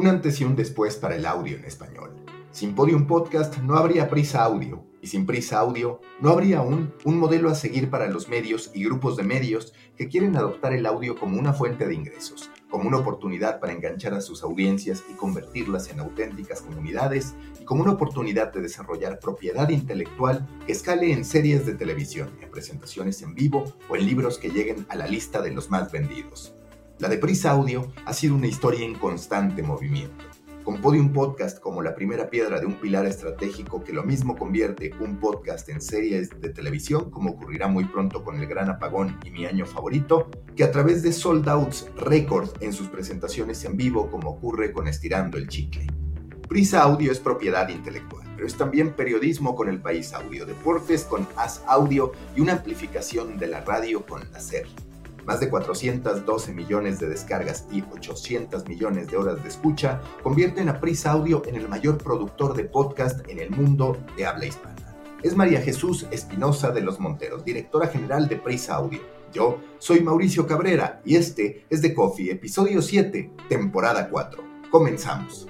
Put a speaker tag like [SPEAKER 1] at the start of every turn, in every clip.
[SPEAKER 1] Un antes y un después para el audio en español. Sin Podium Podcast no habría Prisa Audio, y sin Prisa Audio no habría aún un modelo a seguir para los medios y grupos de medios que quieren adoptar el audio como una fuente de ingresos, como una oportunidad para enganchar a sus audiencias y convertirlas en auténticas comunidades, y como una oportunidad de desarrollar propiedad intelectual que escale en series de televisión, en presentaciones en vivo o en libros que lleguen a la lista de los más vendidos. La de Prisa Audio ha sido una historia en constante movimiento. Con Podium Podcast como la primera piedra de un pilar estratégico que lo mismo convierte un podcast en series de televisión, como ocurrirá muy pronto con El Gran Apagón y Mi Año Favorito, que a través de sold outs récord en sus presentaciones en vivo, como ocurre con Estirando el Chicle. Prisa Audio es propiedad intelectual, pero es también periodismo con el País Audio, deportes con As Audio y una amplificación de la radio con la más de 412 millones de descargas y 800 millones de horas de escucha convierten a Prisa Audio en el mayor productor de podcast en el mundo de habla hispana. Es María Jesús Espinosa de los Monteros, directora general de Prisa Audio. Yo soy Mauricio Cabrera y este es The Coffee, episodio 7, temporada 4. Comenzamos.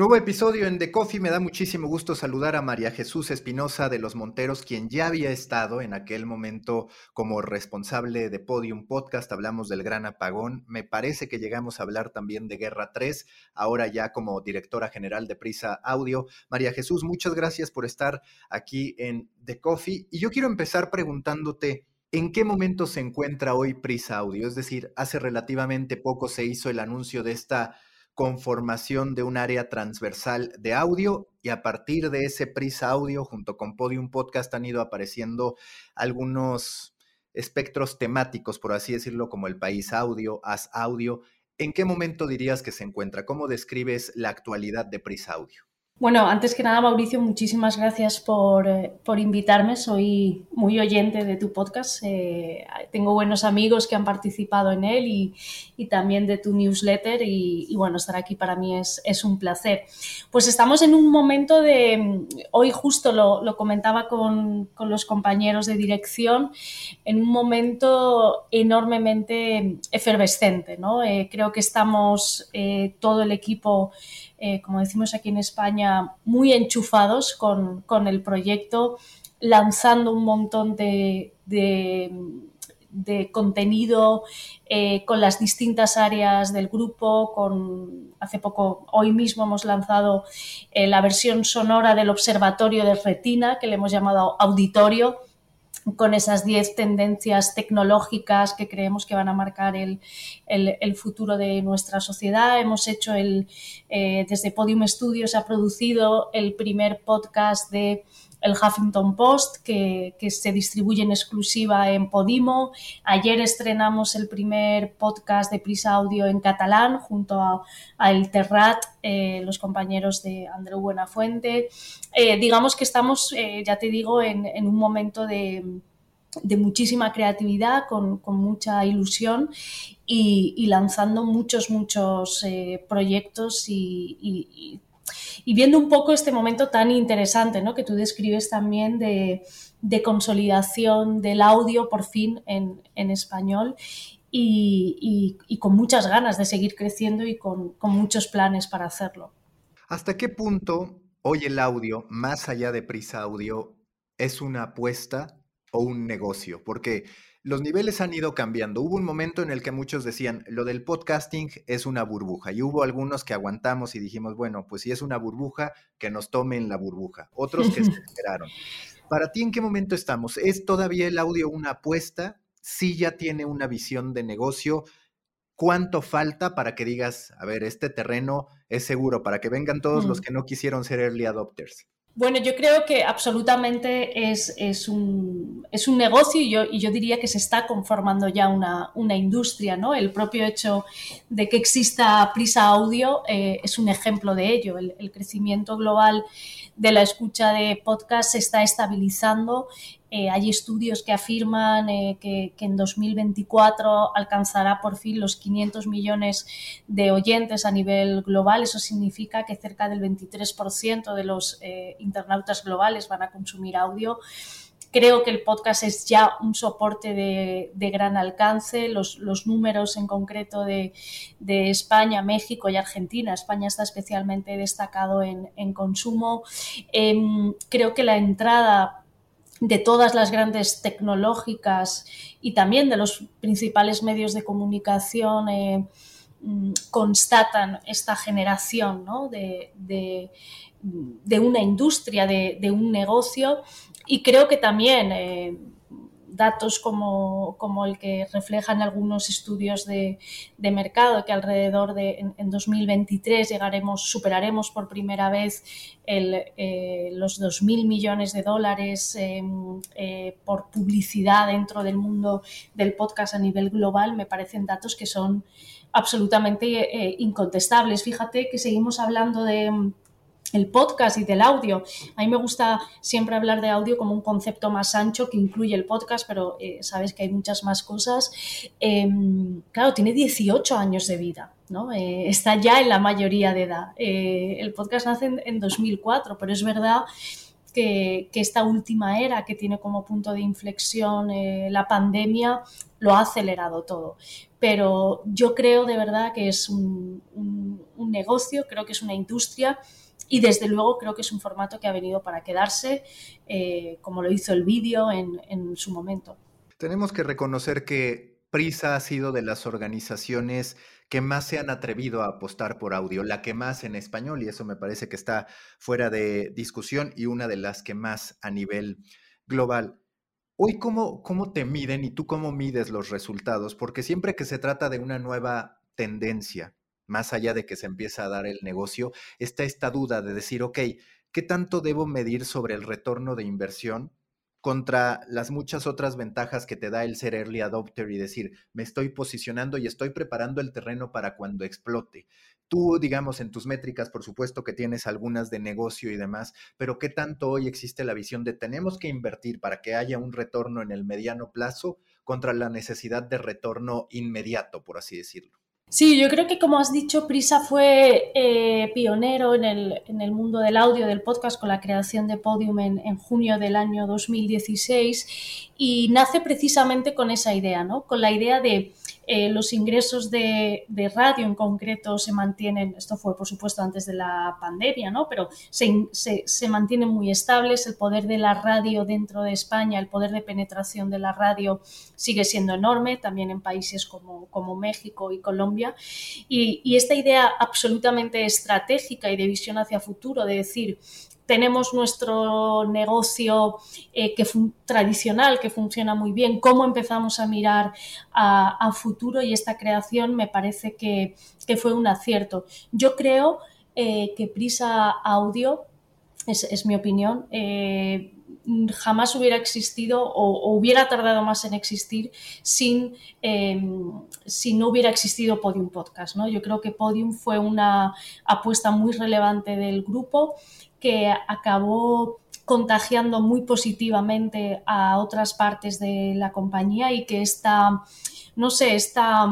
[SPEAKER 1] Nuevo episodio en The Coffee. Me da muchísimo gusto saludar a María Jesús Espinosa de Los Monteros, quien ya había estado en aquel momento como responsable de Podium Podcast. Hablamos del gran apagón. Me parece que llegamos a hablar también de Guerra 3, ahora ya como directora general de Prisa Audio. María Jesús, muchas gracias por estar aquí en The Coffee. Y yo quiero empezar preguntándote. ¿En qué momento se encuentra hoy Prisa Audio? Es decir, hace relativamente poco se hizo el anuncio de esta conformación de un área transversal de audio y a partir de ese Prisa Audio junto con Podium Podcast han ido apareciendo algunos espectros temáticos, por así decirlo, como el país audio, as audio. ¿En qué momento dirías que se encuentra? ¿Cómo describes la actualidad de Prisa Audio?
[SPEAKER 2] Bueno, antes que nada, Mauricio, muchísimas gracias por, eh, por invitarme. Soy muy oyente de tu podcast. Eh, tengo buenos amigos que han participado en él y, y también de tu newsletter. Y, bueno, estar aquí para mí es, es, un placer. Pues estamos en un momento de, hoy justo lo, lo comentaba con, con, los compañeros de dirección, en un momento enormemente efervescente. ¿no? Eh, creo que estamos todo el equipo eh, como decimos aquí en España, muy enchufados con, con el proyecto, lanzando un montón de, de, contenido eh, con las distintas áreas del grupo. Con, hace poco, hoy mismo hemos lanzado eh, la versión sonora del Observatorio de Retina, que le hemos llamado Auditorio con esas 10 tendencias tecnológicas que creemos que van a marcar el, el, futuro de nuestra sociedad. Hemos hecho el, eh, desde Podium Studios, ha producido el primer podcast de el Huffington Post, que, que, se distribuye en exclusiva en Podimo. Ayer estrenamos el primer podcast de Prisa Audio en catalán junto a, a El Terrat, eh, los compañeros de Andreu Buenafuente. Eh, digamos que estamos, eh, ya te digo, en, en un momento de, de muchísima creatividad, con, con mucha ilusión y, y, lanzando muchos, muchos eh, proyectos y, y y viendo un poco este momento tan interesante ¿no? que tú describes también de, consolidación del audio por fin en, español y, y, y, con muchas ganas de seguir creciendo y con, con muchos planes para hacerlo.
[SPEAKER 1] ¿Hasta qué punto hoy el audio, más allá de Prisa Audio, es una apuesta o un negocio? Porque los niveles han ido cambiando. Hubo un momento en el que muchos decían, lo del podcasting es una burbuja. Y hubo algunos que aguantamos y dijimos, bueno, pues si es una burbuja, que nos tomen la burbuja. Otros que se esperaron. Para ti, ¿en qué momento estamos? ¿Es todavía el audio una apuesta? ¿Sí ya tiene una visión de negocio? ¿Cuánto falta para que digas, a ver, este terreno es seguro, para que vengan todos los mm. que no quisieron ser early adopters?
[SPEAKER 2] Bueno, yo creo que absolutamente es, es, un, es un, negocio y yo, y yo, diría que se está conformando ya una, una, industria. ¿no? El propio hecho de que exista Prisa Audio eh, es un ejemplo de ello. El, el, crecimiento global de la escucha de podcast se está estabilizando eh, hay estudios que afirman eh, que, en 2024 alcanzará por fin los 500 millones de oyentes a nivel global. Eso significa que cerca del 23% de los eh, internautas globales van a consumir audio. Creo que el podcast es ya un soporte de, gran alcance. Los, números en concreto de, España, México y Argentina. España está especialmente destacado en, en consumo. Em, creo que la entrada de todas las grandes tecnológicas y también de los principales medios de comunicación eh, mm, constatan esta generación de, una industria, de, un negocio. Y creo que también eh, datos como, el que reflejan algunos estudios de, mercado, que alrededor de en, 2023 llegaremos, superaremos por primera vez eh, los 2.000 millones de dólares em, eh, por publicidad dentro del mundo del podcast a nivel global, me parecen datos que son absolutamente eh, incontestables. Fíjate que seguimos hablando de el podcast y del audio. A mí me gusta siempre hablar de audio como un concepto más ancho que incluye el podcast, pero eh, sabes que hay muchas más cosas. Em, claro, tiene 18 años de vida, ¿no? Eh, está ya en la mayoría de edad. Eh, el podcast nace en, 2004, pero es verdad que, esta última era que tiene como punto de inflexión la pandemia lo ha acelerado todo. Pero yo creo de verdad que es un negocio, creo que es una industria y desde luego creo que es un formato que ha venido para quedarse, eh, como lo hizo el vídeo en, su momento.
[SPEAKER 1] Tenemos que reconocer que Prisa ha sido de las organizaciones que más se han atrevido a apostar por audio, la que más en español, y eso me parece que está fuera de discusión, y una de las que más a nivel global. Hoy, ¿cómo, cómo te miden y tú cómo mides los resultados? Porque siempre que se trata de una nueva tendencia, más allá de que se empieza a dar el negocio, está esta duda de decir, ok, ¿qué tanto debo medir sobre el retorno de inversión contra las muchas otras ventajas que te da el ser early adopter y decir, me estoy posicionando y estoy preparando el terreno para cuando explote? Tú, digamos, en tus métricas, por supuesto que tienes algunas de negocio y demás, pero ¿qué tanto hoy existe la visión de tenemos que invertir para que haya un retorno en el mediano plazo contra la necesidad de retorno inmediato, por así decirlo?
[SPEAKER 2] Sí, yo creo que como has dicho, Prisa fue eh, pionero en el, en el, mundo del audio, del podcast, con la creación de Podium en, en, junio del año 2016 y nace precisamente con esa idea, ¿no? con la idea de eh, los ingresos de, radio en concreto se mantienen, esto fue por supuesto antes de la pandemia, ¿no? pero se, mantienen muy estables. El poder de la radio dentro de España, el poder de penetración de la radio sigue siendo enorme, también en países como, como México y Colombia. Y, y esta idea absolutamente estratégica y de visión hacia futuro, de decir, tenemos nuestro negocio eh, que tradicional que funciona muy bien, cómo empezamos a mirar a, futuro y esta creación me parece que, fue un acierto. Yo creo eh, que Prisa Audio, es, mi opinión, eh, jamás hubiera existido o, hubiera tardado más en existir sin, si no hubiera existido Podium Podcast. ¿no? Yo creo que Podium fue una apuesta muy relevante del grupo que acabó contagiando muy positivamente a otras partes de la compañía y que esta, no sé, esta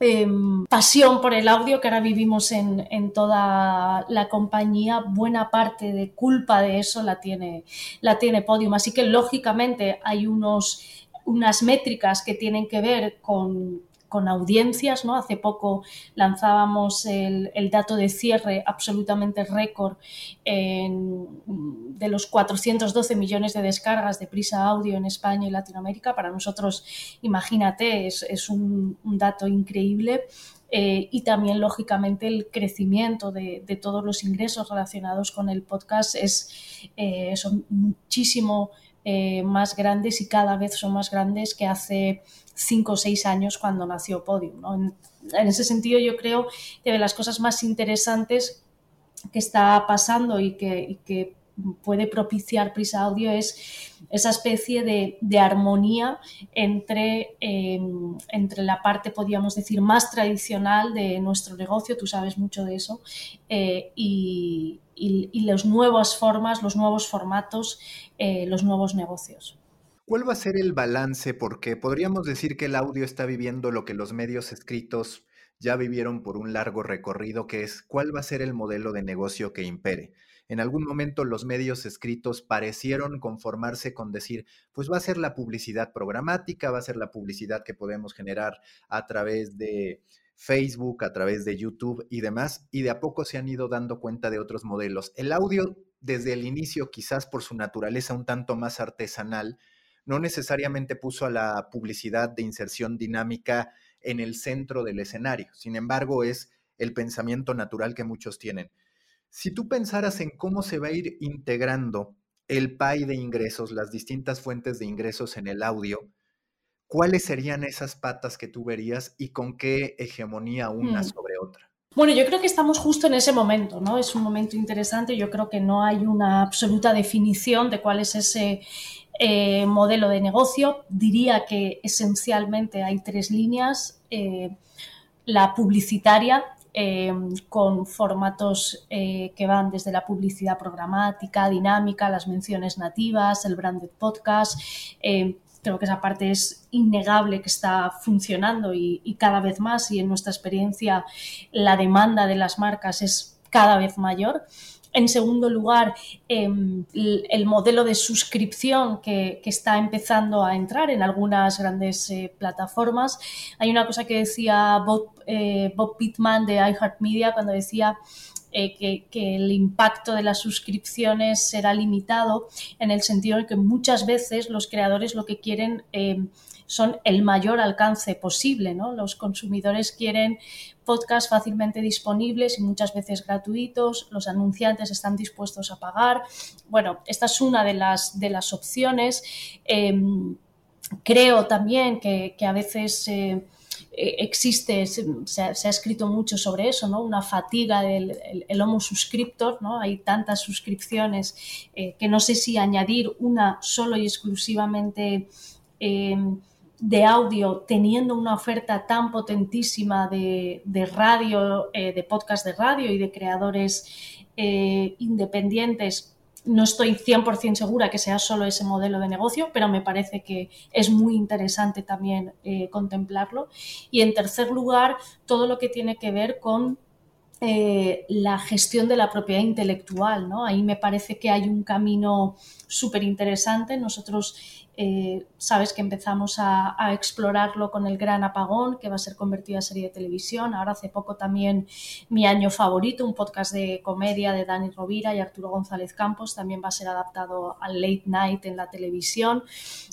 [SPEAKER 2] em, pasión por el audio que ahora vivimos en, toda la compañía, buena parte de culpa de eso la tiene, la tiene Podium. Así que lógicamente hay unos, unas métricas que tienen que ver con con audiencias, ¿no? Hace poco lanzábamos el, dato de cierre absolutamente récord de los 412 millones de descargas de Prisa Audio en España y Latinoamérica. Para nosotros, imagínate, es, un, dato increíble. Eh, y también, lógicamente, el crecimiento de, todos los ingresos relacionados con el podcast es eh, son muchísimo eh, más grandes y cada vez son más grandes que hace cinco o seis años cuando nació Podium. En, ese sentido, yo creo que de las cosas más interesantes que está pasando y que, puede propiciar Prisa Audio es esa especie de, armonía entre, em, entre la parte, podríamos decir, más tradicional de nuestro negocio, tú sabes mucho de eso, eh, y, y, las nuevas formas, los nuevos formatos, eh, los nuevos negocios.
[SPEAKER 1] ¿Cuál va a ser el balance? Porque podríamos decir que el audio está viviendo lo que los medios escritos ya vivieron por un largo recorrido, que es cuál va a ser el modelo de negocio que impere. En algún momento los medios escritos parecieron conformarse con decir, pues va a ser la publicidad programática, va a ser la publicidad que podemos generar a través de Facebook, a través de YouTube y demás, y de a poco se han ido dando cuenta de otros modelos. El audio, desde el inicio, quizás por su naturaleza un tanto más artesanal, no necesariamente puso a la publicidad de inserción dinámica en el centro del escenario. Sin embargo, es el pensamiento natural que muchos tienen. Si tú pensaras en cómo se va a ir integrando el PAI de ingresos, las distintas fuentes de ingresos en el audio, ¿cuáles serían esas patas que tú verías y con qué hegemonía una mm. sobre otra?
[SPEAKER 2] Bueno, yo creo que estamos justo en ese momento, ¿no? Es un momento interesante. Yo creo que no hay una absoluta definición de cuál es ese eh, modelo de negocio. Diría que esencialmente hay tres líneas. Eh, la publicitaria, eh, con formatos que van desde la publicidad programática, dinámica, las menciones nativas, el branded podcast, Creo que esa parte es innegable que está funcionando y, cada vez más y en nuestra experiencia la demanda de las marcas es cada vez mayor. En segundo lugar, em, el modelo de suscripción que, está empezando a entrar en algunas grandes eh, plataformas. Hay una cosa que decía Bob, eh, Pittman de iHeartMedia cuando decía eh, que, el impacto de las suscripciones será limitado en el sentido de que muchas veces los creadores lo que quieren eh, son el mayor alcance posible. ¿no? Los consumidores quieren podcasts fácilmente disponibles y muchas veces gratuitos, los anunciantes están dispuestos a pagar. Bueno, esta es una de las, de las opciones. Em, creo también que, a veces... Eh, eh, existe, se, ha, escrito mucho sobre eso, ¿no? Una fatiga del el, homo suscriptor, ¿no? Hay tantas suscripciones eh, que no sé si añadir una solo y exclusivamente em, de audio teniendo una oferta tan potentísima de, de radio, eh, de podcast de radio y de creadores independientes no estoy 100% segura que sea solo ese modelo de negocio, pero me parece que es muy interesante también eh, contemplarlo. Y en tercer lugar, todo lo que tiene que ver con eh, la gestión de la propiedad intelectual. ¿no? Ahí me parece que hay un camino súper interesante. Nosotros eh, sabes que empezamos a, explorarlo con el gran apagón, que va a ser convertido a serie de televisión. Ahora hace poco también mi año favorito, un podcast de comedia de Dani Rovira y Arturo González Campos, también va a ser adaptado al late night en la televisión.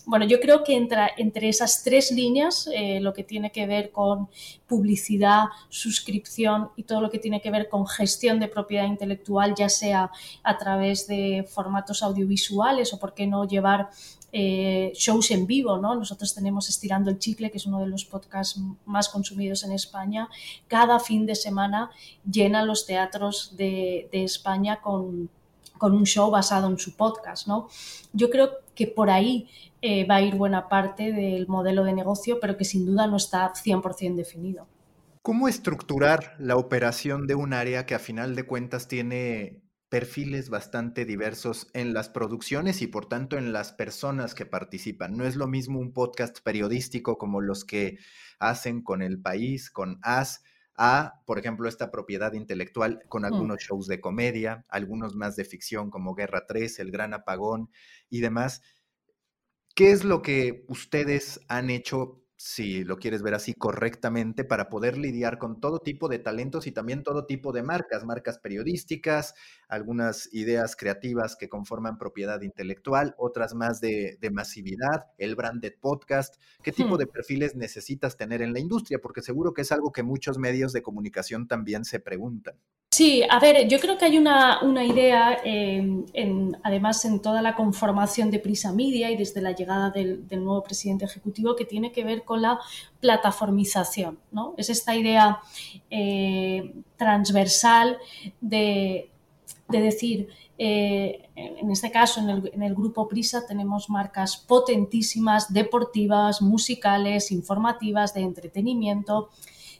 [SPEAKER 2] Bueno, yo creo que entre, entre esas tres líneas, eh, lo que tiene que ver con publicidad, suscripción y todo lo que tiene que ver con gestión de propiedad intelectual, ya sea a través de formatos audiovisuales o por qué no llevar eh, shows en vivo, ¿no? Nosotros tenemos Estirando el Chicle, que es uno de los podcasts más consumidos en España. Cada fin de semana llenan los teatros de, España con, un show basado en su podcast, ¿no? Yo creo que por ahí eh, va a ir buena parte del modelo de negocio, pero que sin duda no está 100% definido.
[SPEAKER 1] ¿Cómo estructurar la operación de un área que a final de cuentas tiene perfiles bastante diversos en las producciones y por tanto en las personas que participan. No es lo mismo un podcast periodístico como los que hacen con El País, con As, a, por ejemplo, esta propiedad intelectual con mm. algunos shows de comedia, algunos más de ficción como Guerra 3, El Gran Apagón y demás. ¿Qué es lo que ustedes han hecho si lo quieres ver así correctamente, para poder lidiar con todo tipo de talentos y también todo tipo de marcas, marcas periodísticas, algunas ideas creativas que conforman propiedad intelectual, otras más de, masividad, el branded podcast. ¿Qué tipo hmm. de perfiles necesitas tener en la industria? Porque seguro que es algo que muchos medios de comunicación también se preguntan.
[SPEAKER 2] Sí, a ver, yo creo que hay una, idea, em, además en toda la conformación de Prisa Media y desde la llegada del, nuevo presidente ejecutivo, que tiene que ver con la plataformización. ¿no? Es esta idea eh, transversal de, decir, eh, en este caso, en el, en el, grupo Prisa tenemos marcas potentísimas, deportivas, musicales, informativas, de entretenimiento.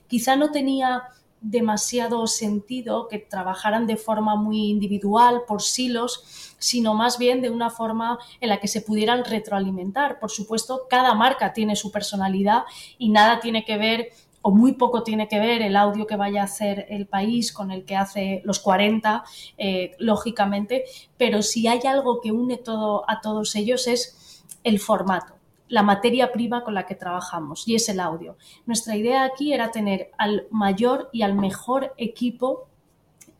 [SPEAKER 2] Quizá no tenía demasiado sentido que trabajaran de forma muy individual, por silos, sino más bien de una forma en la que se pudieran retroalimentar. Por supuesto, cada marca tiene su personalidad y nada tiene que ver o muy poco tiene que ver el audio que vaya a hacer el país con el que hace los 40, eh, lógicamente, pero si hay algo que une todo a todos ellos es el formato la materia prima con la que trabajamos y es el audio. Nuestra idea aquí era tener al mayor y al mejor equipo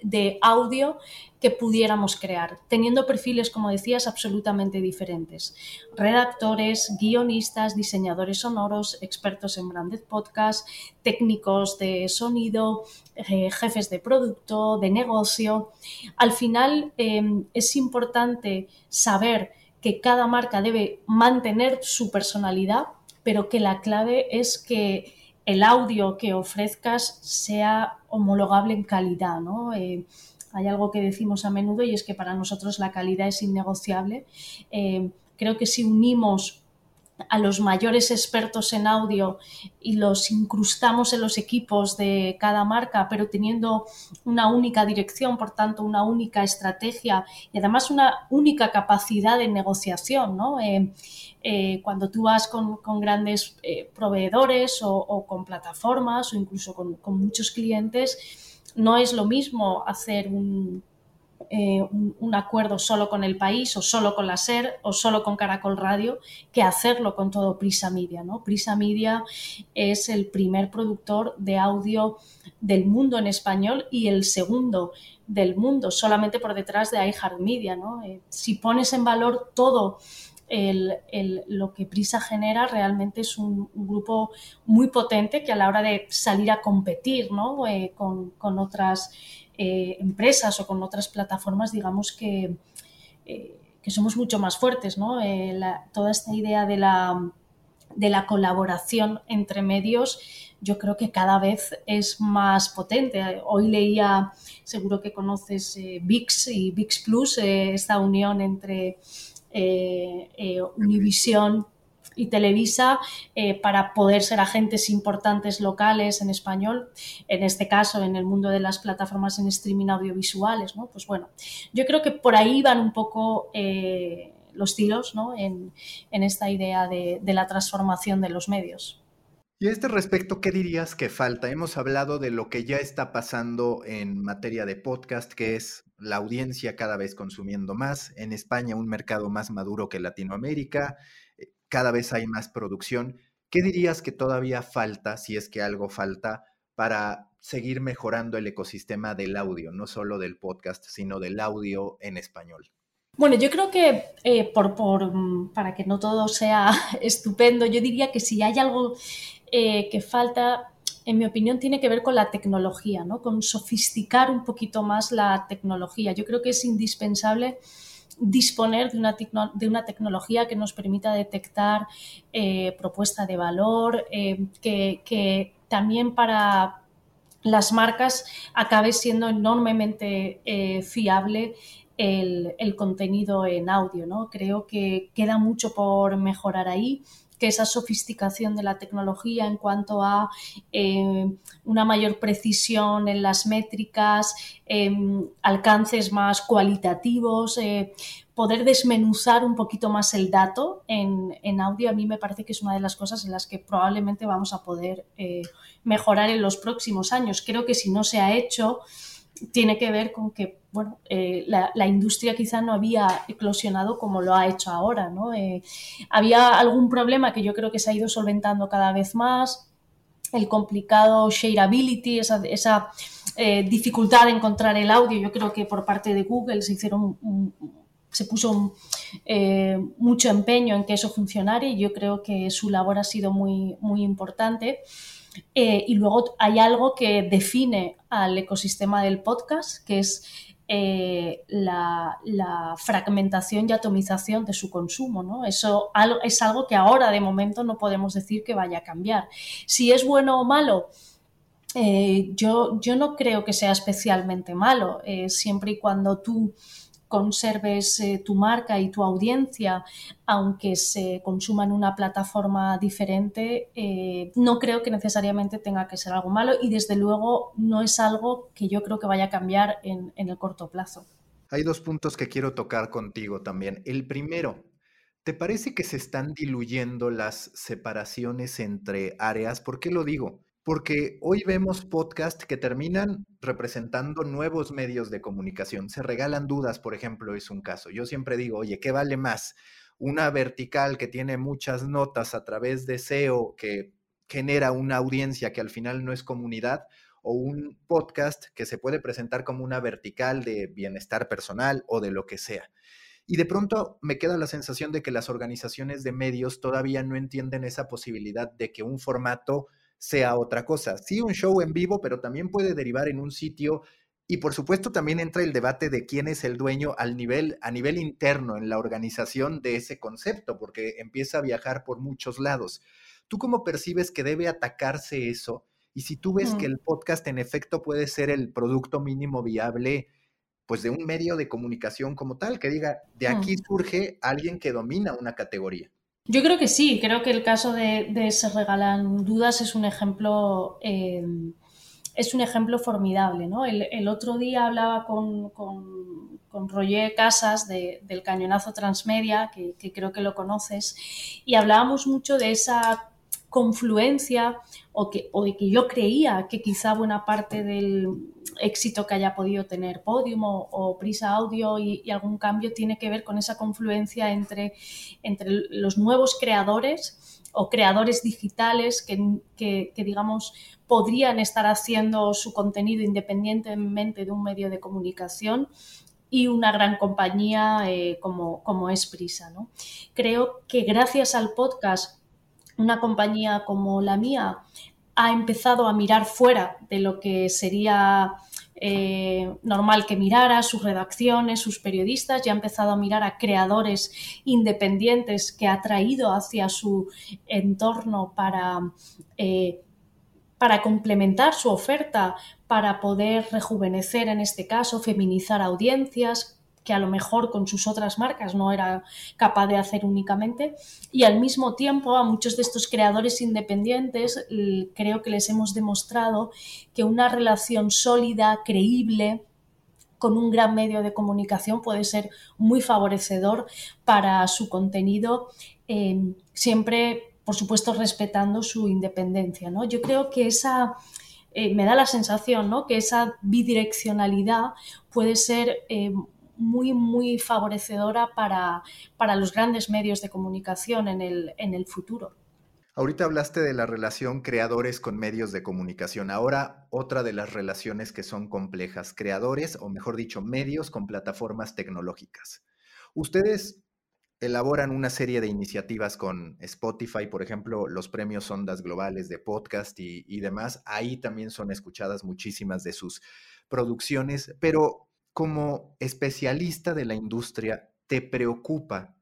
[SPEAKER 2] de audio que pudiéramos crear, teniendo perfiles, como decías, absolutamente diferentes. Redactores, guionistas, diseñadores sonoros, expertos en branded podcast, técnicos de sonido, eh, jefes de producto, de negocio. Al final eh, es importante saber que cada marca debe mantener su personalidad, pero que la clave es que el audio que ofrezcas sea homologable en calidad, ¿no? Eh, hay algo que decimos a menudo y es que para nosotros la calidad es innegociable. Eh, creo que si unimos a los mayores expertos en audio y los incrustamos en los equipos de cada marca, pero teniendo una única dirección, por tanto, una única estrategia y además una única capacidad de negociación. ¿no? Eh, eh, cuando tú vas con, grandes eh, proveedores o, con plataformas o incluso con muchos clientes, no es lo mismo hacer un eh, un, acuerdo solo con el país o solo con la SER o solo con Caracol Radio que hacerlo con todo Prisa Media. ¿no? Prisa Media es el primer productor de audio del mundo en español y el segundo del mundo, solamente por detrás de iHeartMedia. ¿no? Eh, si pones en valor todo lo que Prisa genera realmente es un, grupo muy potente que a la hora de salir a competir ¿no? Eh, con, con, otras eh, empresas o con otras plataformas, digamos que, eh, que somos mucho más fuertes, ¿no? Eh, toda esta idea de la, de la colaboración entre medios yo creo que cada vez es más potente. Hoy leía, seguro que conoces VIX y VIX Plus, esta unión entre Univision y Televisa eh, para poder ser agentes importantes locales en español, en este caso en el mundo de las plataformas en streaming audiovisuales, ¿no? Pues bueno, yo creo que por ahí van un poco eh, los tiros ¿no? en, esta idea de, de la transformación de los medios.
[SPEAKER 1] Y a este respecto, ¿qué dirías que falta? Hemos hablado de lo que ya está pasando en materia de podcast, que es la audiencia cada vez consumiendo más, en España un mercado más maduro que Latinoamérica, cada vez hay más producción. ¿Qué dirías que todavía falta, si es que algo falta, para seguir mejorando el ecosistema del audio, no solo del podcast, sino del audio en español?
[SPEAKER 2] Bueno, yo creo que eh, por, mm, para que no todo sea estupendo, yo diría que si hay algo eh, que falta, en mi opinión, tiene que ver con la tecnología, ¿no? con sofisticar un poquito más la tecnología. Yo creo que es indispensable disponer de una, de una tecnología que nos permita detectar eh, propuesta de valor, eh, que, también para las marcas acabe siendo enormemente eh, fiable el, el, contenido en audio. ¿no? Creo que queda mucho por mejorar ahí que esa sofisticación de la tecnología en cuanto a eh, una mayor precisión en las métricas, em, alcances más cualitativos, eh, poder desmenuzar un poquito más el dato en, audio, a mí me parece que es una de las cosas en las que probablemente vamos a poder eh, mejorar en los próximos años. Creo que si no se ha hecho, tiene que ver con que bueno, eh, la, industria quizá no había eclosionado como lo ha hecho ahora. ¿no? Eh, había algún problema que yo creo que se ha ido solventando cada vez más, el complicado shareability, esa, esa eh, dificultad de encontrar el audio. Yo creo que por parte de Google se hicieron se puso mucho empeño en que eso funcionara y yo creo que su labor ha sido muy, muy importante. Eh, y luego hay algo que define al ecosistema del podcast, que es eh, la, fragmentación y atomización de su consumo. ¿no? Eso es algo que ahora de momento no podemos decir que vaya a cambiar. Si es bueno o malo, eh, yo, yo no creo que sea especialmente malo, siempre y cuando tú conserves eh, tu marca y tu audiencia, aunque se consuma en una plataforma diferente, eh, no creo que necesariamente tenga que ser algo malo y desde luego no es algo que yo creo que vaya a cambiar en, en el corto plazo.
[SPEAKER 1] Hay dos puntos que quiero tocar contigo también. El primero, ¿te parece que se están diluyendo las separaciones entre áreas? ¿Por qué lo digo? Porque hoy vemos podcasts que terminan representando nuevos medios de comunicación. Se regalan dudas, por ejemplo, es un caso. Yo siempre digo, oye, ¿qué vale más? Una vertical que tiene muchas notas a través de SEO que genera una audiencia que al final no es comunidad o un podcast que se puede presentar como una vertical de bienestar personal o de lo que sea. Y de pronto me queda la sensación de que las organizaciones de medios todavía no entienden esa posibilidad de que un formato sea otra cosa. Sí, un show en vivo, pero también puede derivar en un sitio y por supuesto también entra el debate de quién es el dueño al nivel, a nivel interno en la organización de ese concepto, porque empieza a viajar por muchos lados. ¿Tú cómo percibes que debe atacarse eso? Y si tú ves que mm. el podcast en efecto puede ser el producto mínimo viable, pues de un medio de comunicación como tal, que diga, de aquí mm. surge alguien que domina una categoría.
[SPEAKER 2] Yo creo que sí, creo que el caso de, Se Regalan Dudas es un ejemplo, eh, es un ejemplo formidable. ¿no? El, otro día hablaba con, con, con Roger Casas del Cañonazo Transmedia, que, creo que lo conoces, y hablábamos mucho de esa confluencia o, que, o que yo creía que quizá buena parte del, éxito que haya podido tener Podium o, Prisa Audio y, algún cambio tiene que ver con esa confluencia entre, entre los nuevos creadores o creadores digitales que, digamos, podrían estar haciendo su contenido independientemente de un medio de comunicación y una gran compañía eh, como, como es Prisa. ¿no? Creo que gracias al podcast, una compañía como la mía ha empezado a mirar fuera de lo que sería eh, normal que mirara, sus redacciones, sus periodistas, ya ha empezado a mirar a creadores independientes que ha traído hacia su entorno para, eh, para complementar su oferta, para poder rejuvenecer en este caso, feminizar audiencias, que a lo mejor con sus otras marcas no era capaz de hacer únicamente. Y al mismo tiempo a muchos de estos creadores independientes creo que les hemos demostrado que una relación sólida, creíble, con un gran medio de comunicación puede ser muy favorecedor para su contenido, em, siempre, por supuesto, respetando su independencia. ¿no? Yo creo que esa, eh, me da la sensación ¿no? que esa bidireccionalidad puede ser em, muy, muy favorecedora para, para los grandes medios de comunicación en el, en el futuro.
[SPEAKER 1] Ahorita hablaste de la relación creadores con medios de comunicación. Ahora, otra de las relaciones que son complejas, creadores, o mejor dicho, medios con plataformas tecnológicas. Ustedes elaboran una serie de iniciativas con Spotify, por ejemplo, los premios Ondas Globales de podcast y, y demás. Ahí también son escuchadas muchísimas de sus producciones, pero como especialista de la industria, ¿te preocupa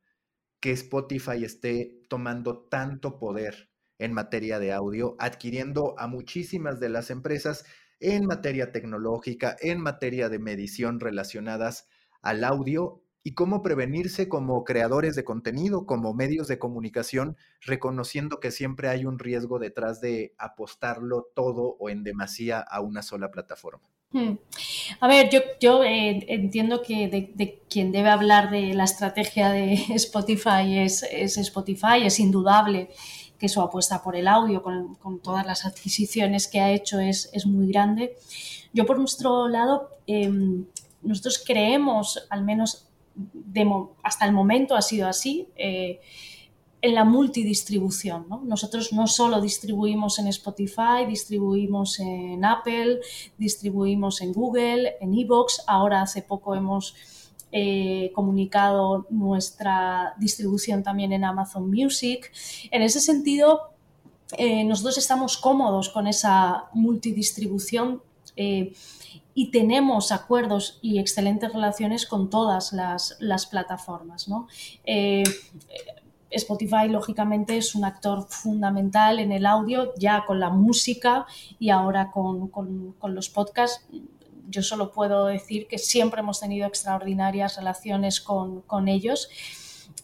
[SPEAKER 1] que Spotify esté tomando tanto poder en materia de audio, adquiriendo a muchísimas de las empresas en materia tecnológica, en materia de medición relacionadas al audio y cómo prevenirse como creadores de contenido, como medios de comunicación, reconociendo que siempre hay un riesgo detrás de apostarlo todo o en demasía a una sola plataforma.
[SPEAKER 2] Hmm. A ver, yo, eh, entiendo que de, quien debe hablar de la estrategia de Spotify es, Spotify, es indudable que su apuesta por el audio con, todas las adquisiciones que ha hecho es, es muy grande. Yo por nuestro lado, em, nosotros creemos, al menos hasta el momento ha sido así, eh, en la multidistribución. Nosotros no solo distribuimos en Spotify, distribuimos en Apple, distribuimos en Google, en Evox, ahora hace poco hemos eh, comunicado nuestra distribución también en Amazon Music. En ese sentido, eh, nosotros estamos cómodos con esa multidistribución y tenemos acuerdos y excelentes relaciones con todas las, plataformas. Eh, Spotify, lógicamente, es un actor fundamental en el audio, ya con la música y ahora con, los podcasts. Yo solo puedo decir que siempre hemos tenido extraordinarias relaciones con, ellos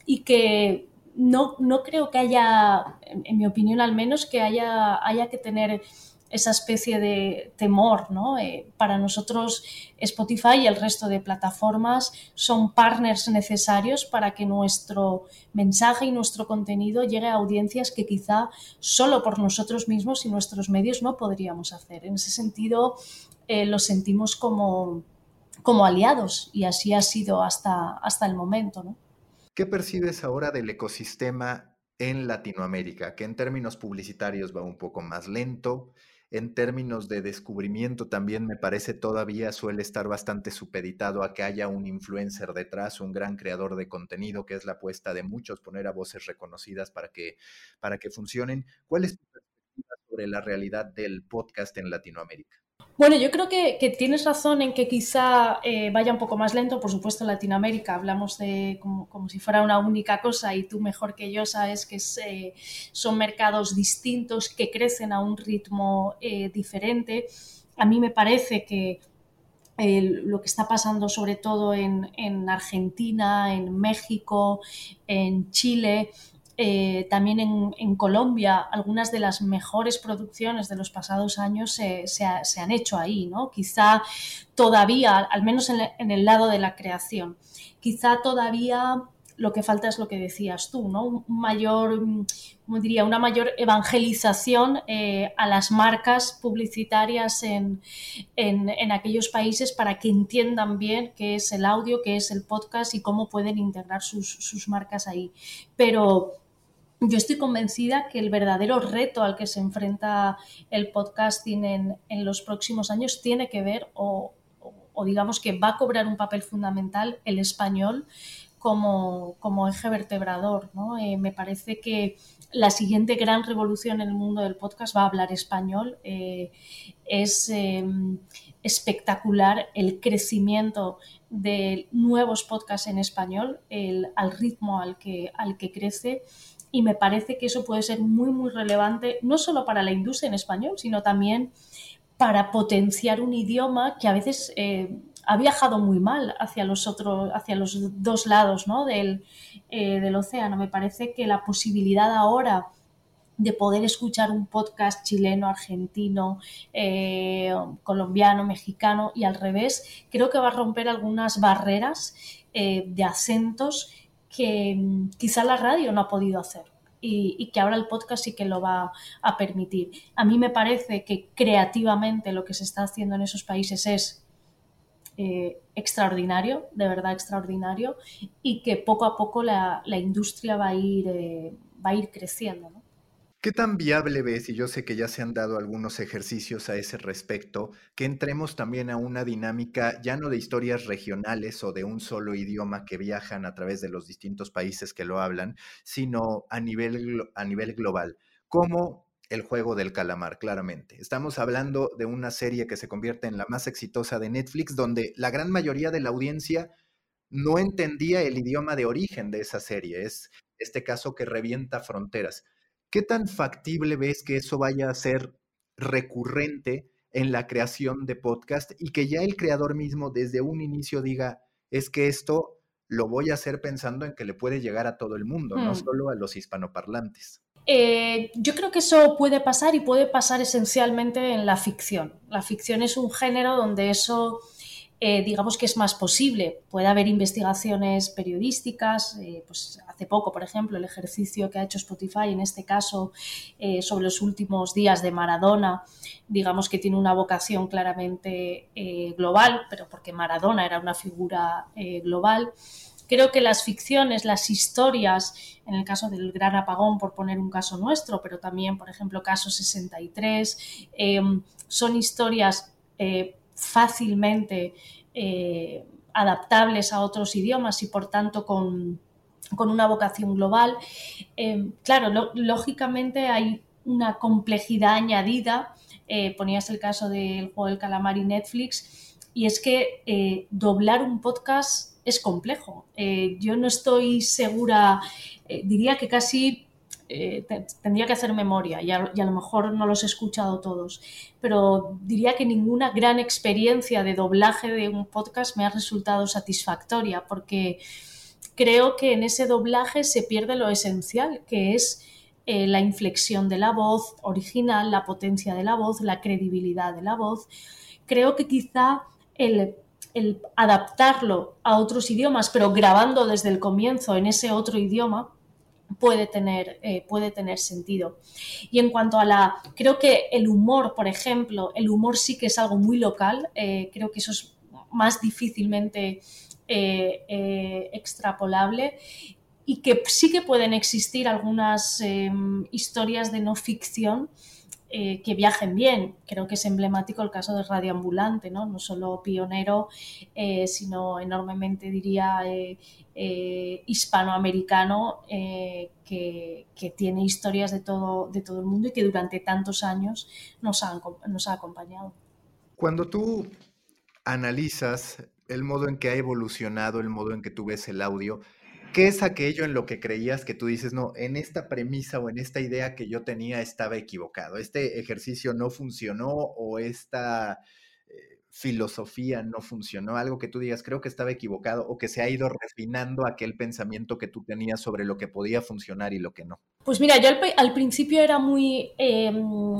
[SPEAKER 2] y que no, no, creo que haya, en mi opinión al menos, que haya, haya que tener esa especie de temor. ¿no? Eh, para nosotros Spotify y el resto de plataformas son partners necesarios para que nuestro mensaje y nuestro contenido llegue a audiencias que quizá solo por nosotros mismos y nuestros medios no podríamos hacer. En ese sentido, eh, lo sentimos como, como aliados y así ha sido hasta, hasta el momento. ¿no?
[SPEAKER 1] ¿Qué percibes ahora del ecosistema en Latinoamérica, que en términos publicitarios va un poco más lento, en términos de descubrimiento también me parece todavía suele estar bastante supeditado a que haya un influencer detrás, un gran creador de contenido, que es la apuesta de muchos, poner a voces reconocidas para que, para que funcionen. ¿Cuál es tu perspectiva sobre la realidad del podcast en Latinoamérica?
[SPEAKER 2] Bueno, yo creo que, tienes razón en que quizá eh, vaya un poco más lento. Por supuesto, Latinoamérica hablamos de como, si fuera una única cosa y tú mejor que yo sabes que eh, son mercados distintos que crecen a un ritmo eh, diferente. A mí me parece que lo que está pasando sobre todo en Argentina, en México, en Chile, eh, también en, Colombia, algunas de las mejores producciones de los pasados años se, han hecho ahí, ¿no? Quizá todavía, al menos en, el lado de la creación, quizá todavía lo que falta es lo que decías tú, ¿no? Un mayor, como diría, una mayor evangelización eh, a las marcas publicitarias en, aquellos países para que entiendan bien qué es el audio, qué es el podcast y cómo pueden integrar sus, sus marcas ahí. Pero yo estoy convencida que el verdadero reto al que se enfrenta el podcasting en, los próximos años tiene que ver, o, digamos que va a cobrar un papel fundamental, el español como, eje vertebrador. Eh, me parece que la siguiente gran revolución en el mundo del podcast va a hablar español. Eh, es em, espectacular el crecimiento de nuevos podcasts en español, el, al ritmo al que, al que crece y me parece que eso puede ser muy, muy relevante, no solo para la industria en español, sino también para potenciar un idioma que a veces eh, ha viajado muy mal hacia los, otros, hacia los dos lados ¿no? del, eh, del océano. Me parece que la posibilidad ahora de poder escuchar un podcast chileno, argentino, eh, colombiano, mexicano y al revés, creo que va a romper algunas barreras de acentos que mm, quizá la radio no ha podido hacer. Y, que ahora el podcast sí que lo va a permitir. A mí me parece que creativamente lo que se está haciendo en esos países es eh, extraordinario, de verdad extraordinario, y que poco a poco la, industria va a ir, eh, va a ir creciendo.
[SPEAKER 1] ¿Qué tan viable ves, y yo sé que ya se han dado algunos ejercicios a ese respecto, que entremos también a una dinámica ya no de historias regionales o de un solo idioma que viajan a través de los distintos países que lo hablan, sino a nivel, a nivel global? Como el juego del calamar, claramente. Estamos hablando de una serie que se convierte en la más exitosa de Netflix, donde la gran mayoría de la audiencia no entendía el idioma de origen de esa serie. Es este caso que revienta fronteras. ¿Qué tan factible ves que eso vaya a ser recurrente en la creación de podcast y que ya el creador mismo desde un inicio diga, es que esto lo voy a hacer pensando en que le puede llegar a todo el mundo, no hmm. solo a los hispanoparlantes?
[SPEAKER 2] Eh, yo creo que eso puede pasar y puede pasar esencialmente en la ficción. La ficción es un género donde eso eh, digamos que es más posible. Puede haber investigaciones periodísticas, eh, pues hace poco, por ejemplo, el ejercicio que ha hecho Spotify, en este caso, eh, sobre los últimos días de Maradona, digamos que tiene una vocación claramente global, pero porque Maradona era una figura global. Creo que las ficciones, las historias, en el caso del gran apagón, por poner un caso nuestro, pero también, por ejemplo, caso 63, son historias fácilmente eh, adaptables a otros idiomas y por tanto con, una vocación global. Eh, claro, lógicamente hay una complejidad añadida. Eh, ponías el caso del juego del calamar y Netflix, y es que doblar un podcast es complejo. yo no estoy segura, diría que casi eh, tendría que hacer memoria y a, lo mejor no los he escuchado todos, pero diría que ninguna gran experiencia de doblaje de un podcast me ha resultado satisfactoria porque creo que en ese doblaje se pierde lo esencial, que es eh, la inflexión de la voz original, la potencia de la voz, la credibilidad de la voz. Creo que quizá el adaptarlo a otros idiomas, pero grabando desde el comienzo en ese otro idioma, puede tener, eh, puede tener sentido. Y en cuanto a la, creo que el humor, por ejemplo, el humor sí que es algo muy local, eh, creo que eso es más difícilmente eh, extrapolable y que sí que pueden existir algunas em, historias de no ficción eh, que viajen bien. Creo que es emblemático el caso de Radio Ambulante, ¿no? no solo pionero, eh, sino enormemente, diría, eh, hispanoamericano, que, tiene historias de todo, de todo el mundo y que durante tantos años nos nos ha acompañado.
[SPEAKER 1] Cuando tú analizas el modo en que ha evolucionado, el modo en que tú ves el audio, ¿Qué es aquello en lo que creías que tú dices, no, en esta premisa o en esta idea que yo tenía estaba equivocado? Este ejercicio no funcionó o esta eh, filosofía no funcionó, algo que tú digas, creo que estaba equivocado o que se ha ido refinando aquel pensamiento que tú tenías sobre lo que podía funcionar y lo que no.
[SPEAKER 2] Pues mira, yo al, principio era muy em,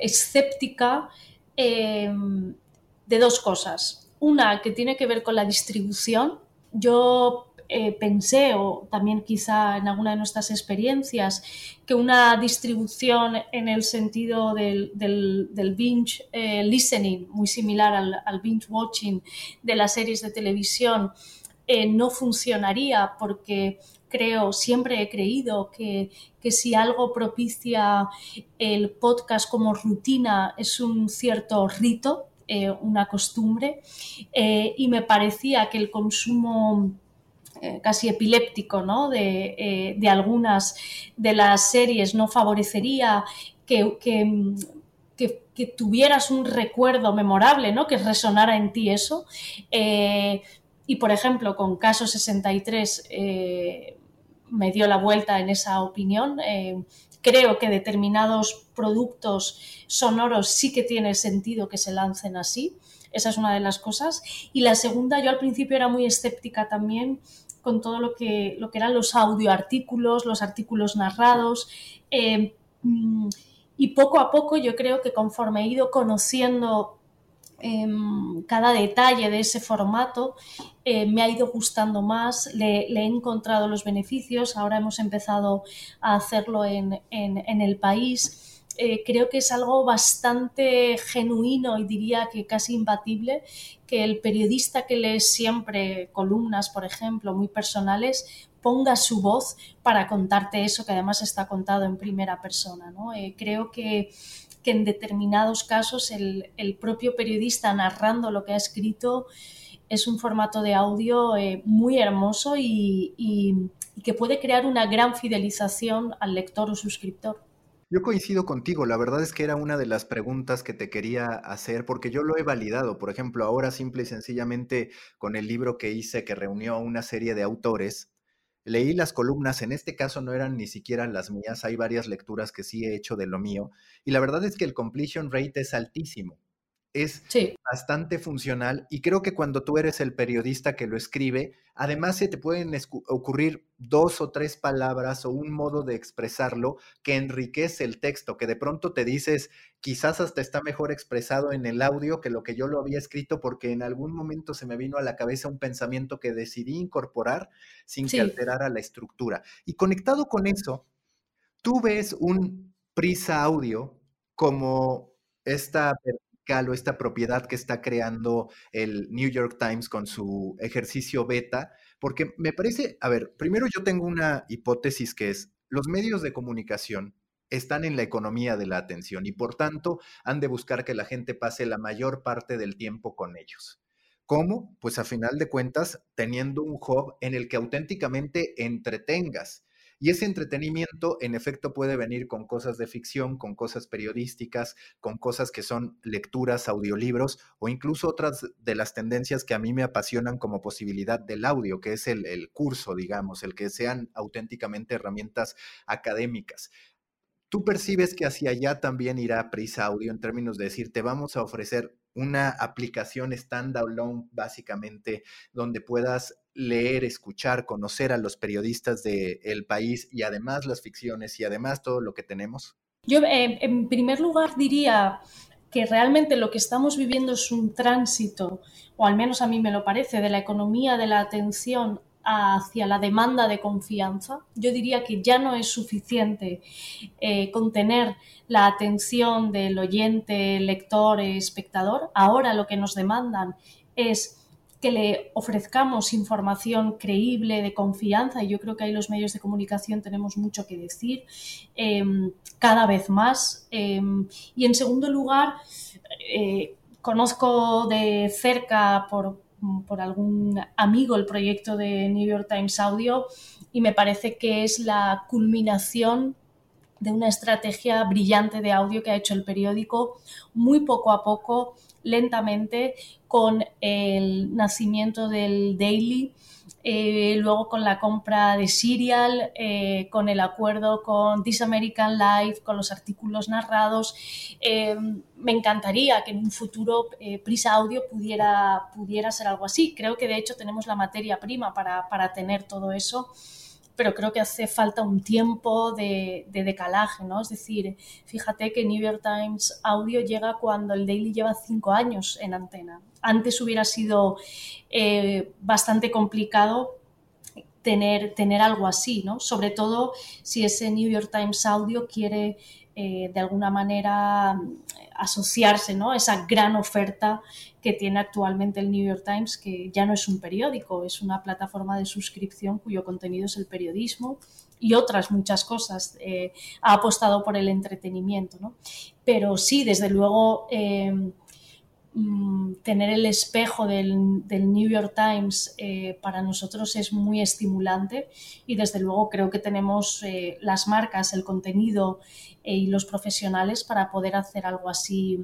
[SPEAKER 2] escéptica em, de dos cosas. Una que tiene que ver con la distribución. Yo eh, pensé, o también quizá en alguna de nuestras experiencias, que una distribución en el sentido del, binge eh, listening, muy similar al, binge watching de las series de televisión, eh, no funcionaría porque creo, siempre he creído que, si algo propicia el podcast como rutina es un cierto rito, una costumbre, y me parecía que el consumo eh, casi epiléptico ¿no? Eh, de, algunas de las series no favorecería que, tuvieras un recuerdo memorable, ¿no? que resonara en ti eso. Eh, y por ejemplo, con Caso 63 me dio la vuelta en esa opinión. creo que determinados productos sonoros sí que tiene sentido que se lancen así. Esa es una de las cosas. Y la segunda, yo al principio era muy escéptica también con todo lo que, lo que eran los audioartículos, los artículos narrados. Eh, mm, y poco a poco yo creo que conforme he ido conociendo em, cada detalle de ese formato, eh, me ha ido gustando más, le, he encontrado los beneficios, ahora hemos empezado a hacerlo en, en el país eh, creo que es algo bastante genuino y diría que casi imbatible que el periodista que lee siempre columnas, por ejemplo, muy personales, ponga su voz para contarte eso que además está contado en primera persona. Eh, creo que, en determinados casos el, propio periodista narrando lo que ha escrito es un formato de audio eh, muy hermoso y que puede crear una gran fidelización al lector o suscriptor.
[SPEAKER 1] Yo coincido contigo, la verdad es que era una de las preguntas que te quería hacer porque yo lo he validado. Por ejemplo, ahora simple y sencillamente con el libro que hice que reunió a una serie de autores, leí las columnas, en este caso no eran ni siquiera las mías, hay varias lecturas que sí he hecho de lo mío, y la verdad es que el completion rate es altísimo. Es bastante funcional y creo que cuando tú eres el periodista que lo escribe, además se te pueden ocurrir dos o tres palabras o un modo de expresarlo que enriquece el texto, que de pronto te dices, quizás hasta está mejor expresado en el audio que lo que yo lo había escrito porque en algún momento se me vino a la cabeza un pensamiento que decidí incorporar sin que alterara la estructura. Y conectado con eso, tú ves un prisa audio como esta o esta propiedad que está creando el New York Times con su ejercicio beta, porque me parece, a ver, primero yo tengo una hipótesis que es, los medios de comunicación están en la economía de la atención y por tanto han de buscar que la gente pase la mayor parte del tiempo con ellos. ¿Cómo? Pues a final de cuentas, teniendo un hub en el que auténticamente entretengas y ese entretenimiento, en efecto, puede venir con cosas de ficción, con cosas periodísticas, con cosas que son lecturas, audiolibros o incluso otras de las tendencias que a mí me apasionan como posibilidad del audio, que es el, el curso, digamos, el que sean auténticamente herramientas académicas. ¿Tú percibes que hacia allá también irá Prisa Audio en términos de decir, te vamos a ofrecer una aplicación standalone básicamente donde puedas leer, escuchar, conocer a los periodistas del país y además las ficciones y además todo lo que tenemos?
[SPEAKER 2] Yo, eh, en primer lugar, diría que realmente lo que estamos viviendo es un tránsito, o al menos a mí me lo parece, de la economía de la atención hacia la demanda de confianza. Yo diría que ya no es suficiente eh, contener la atención del oyente, lector, espectador. Ahora lo que nos demandan es que le ofrezcamos información creíble, de confianza, y yo creo que ahí los medios de comunicación tenemos mucho que decir, em, cada vez más. Em, y en segundo lugar, eh, conozco de cerca por, por algún amigo el proyecto de New York Times Audio y me parece que es la culminación de una estrategia brillante de audio que ha hecho el periódico muy poco a poco lentamente con el nacimiento del Daily, eh, luego con la compra de Serial, eh, con el acuerdo con This American Life, con los artículos narrados. Eh, me encantaría que en un futuro Prisa Audio pudiera, pudiera ser algo así. Creo que de hecho tenemos la materia prima para, para tener todo eso pero creo que hace falta un tiempo de, decalaje, ¿no? Es decir, fíjate que New York Times Audio llega cuando el Daily lleva cinco años en antena. Antes hubiera sido eh, bastante complicado tener, tener algo así, ¿no? Sobre todo si ese New York Times Audio quiere eh, de alguna manera asociarse ¿no? esa gran oferta que tiene actualmente el New York Times, que ya no es un periódico, es una plataforma de suscripción cuyo contenido es el periodismo y otras muchas cosas. Eh, ha apostado por el entretenimiento. ¿no? Pero sí, desde luego, eh, mm, tener el espejo del, New York Times eh, para nosotros es muy estimulante y desde luego creo que tenemos las marcas, el contenido y los profesionales para poder hacer algo así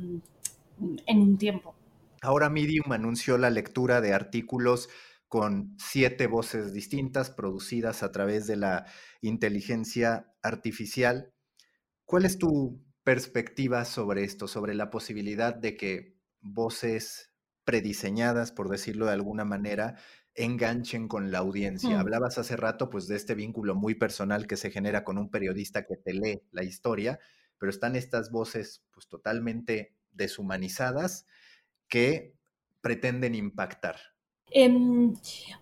[SPEAKER 2] mm, en un tiempo.
[SPEAKER 1] Ahora Medium anunció la lectura de artículos con siete voces distintas producidas a través de la inteligencia artificial. ¿Cuál es tu perspectiva sobre esto, sobre la posibilidad de que voces prediseñadas, por decirlo de alguna manera, enganchen con la audiencia. Mm. Hablabas hace rato pues de este vínculo muy personal que se genera con un periodista que te lee la historia, pero están estas voces pues totalmente deshumanizadas que pretenden impactar.
[SPEAKER 2] Em,